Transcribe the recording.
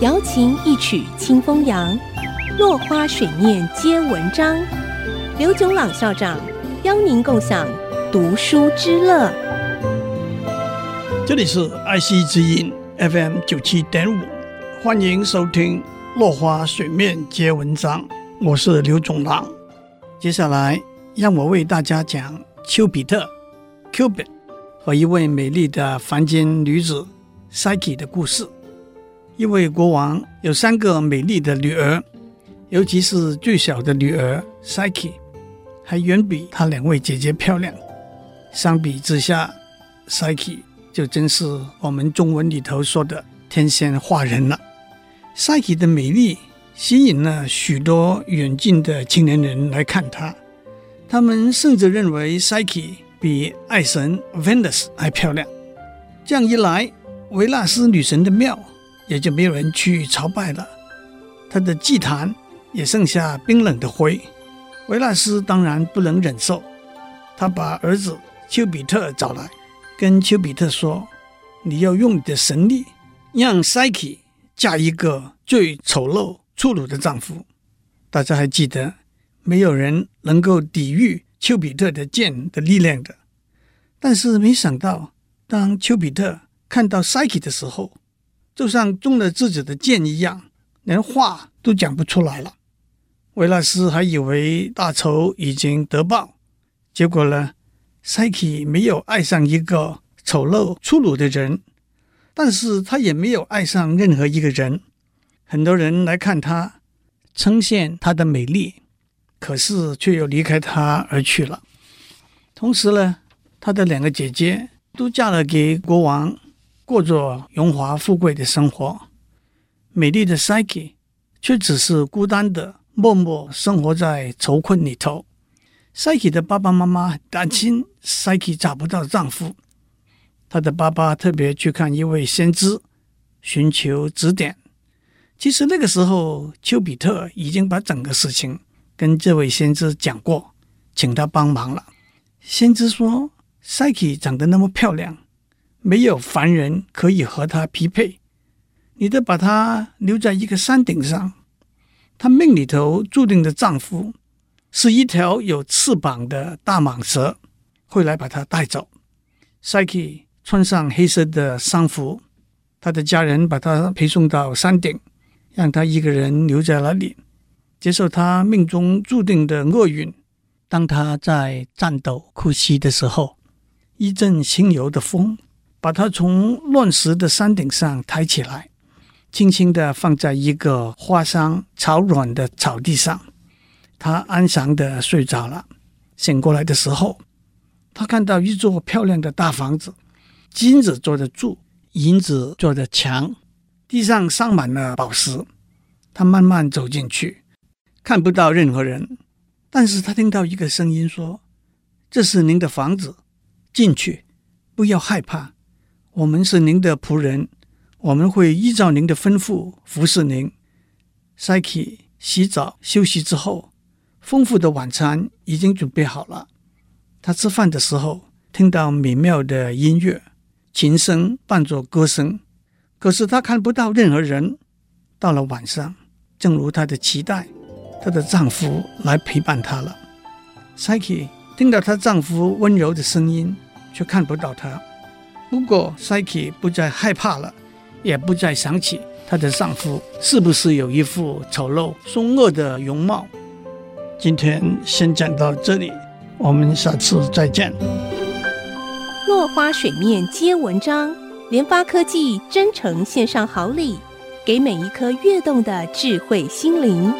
瑶琴一曲清风扬，落花水面皆文章。刘炯朗校长邀您共享读书之乐。这里是爱惜之音 FM 九七点五，欢迎收听《落花水面皆文章》，我是刘炯朗。接下来让我为大家讲丘比特 （Cupid） 和一位美丽的凡间女子 Psyche 的故事。一位国王有三个美丽的女儿，尤其是最小的女儿 Psyche，还远比她两位姐姐漂亮。相比之下，Psyche 就真是我们中文里头说的天仙化人了。Psyche 的美丽吸引了许多远近的青年人来看她，他们甚至认为 Psyche 比爱神 Venus 还漂亮。这样一来，维纳斯女神的庙也就没有人去朝拜了，他的祭坛也剩下冰冷的灰。维纳斯当然不能忍受，他把儿子丘比特找来。跟丘比特说：“你要用你的神力，让 Psyche 嫁一个最丑陋、粗鲁的丈夫。”大家还记得，没有人能够抵御丘比特的剑的力量的。但是没想到，当丘比特看到 Psyche 的时候，就像中了自己的箭一样，连话都讲不出来了。维纳斯还以为大仇已经得报，结果呢？Psyche 没有爱上一个丑陋粗鲁的人，但是他也没有爱上任何一个人。很多人来看他，称羡他的美丽，可是却又离开他而去了。同时呢，他的两个姐姐都嫁了给国王，过着荣华富贵的生活。美丽的 Psyche 却只是孤单的，默默生活在愁困里头。Psyche 的爸爸妈妈很担心 Psyche 找不到丈夫，她的爸爸特别去看一位先知，寻求指点。其实那个时候，丘比特已经把整个事情跟这位先知讲过，请他帮忙了。先知说：“Psyche 长得那么漂亮，没有凡人可以和他匹配，你得把他留在一个山顶上，他命里头注定的丈夫。”是一条有翅膀的大蟒蛇，会来把他带走。Psyche 穿上黑色的丧服，他的家人把他陪送到山顶，让他一个人留在那里，接受他命中注定的厄运。当他在颤抖哭泣的时候，一阵轻柔的风把他从乱石的山顶上抬起来，轻轻地放在一个花香草软的草地上。他安详地睡着了，醒过来的时候，他看到一座漂亮的大房子，金子做的柱，银子做的墙，地上镶满了宝石。他慢慢走进去，看不到任何人，但是他听到一个声音说：“这是您的房子，进去，不要害怕，我们是您的仆人，我们会依照您的吩咐服侍您。” Psyche 洗澡休息之后。丰富的晚餐已经准备好了。他吃饭的时候听到美妙的音乐，琴声伴着歌声。可是他看不到任何人。到了晚上，正如她的期待，她的丈夫来陪伴她了。Psyche 听到她丈夫温柔的声音，却看不到他。不过 Psyche 不再害怕了，也不再想起她的丈夫是不是有一副丑陋凶恶的容貌。今天先讲到这里，我们下次再见。落花水面皆文章，联发科技真诚献上好礼，给每一颗跃动的智慧心灵。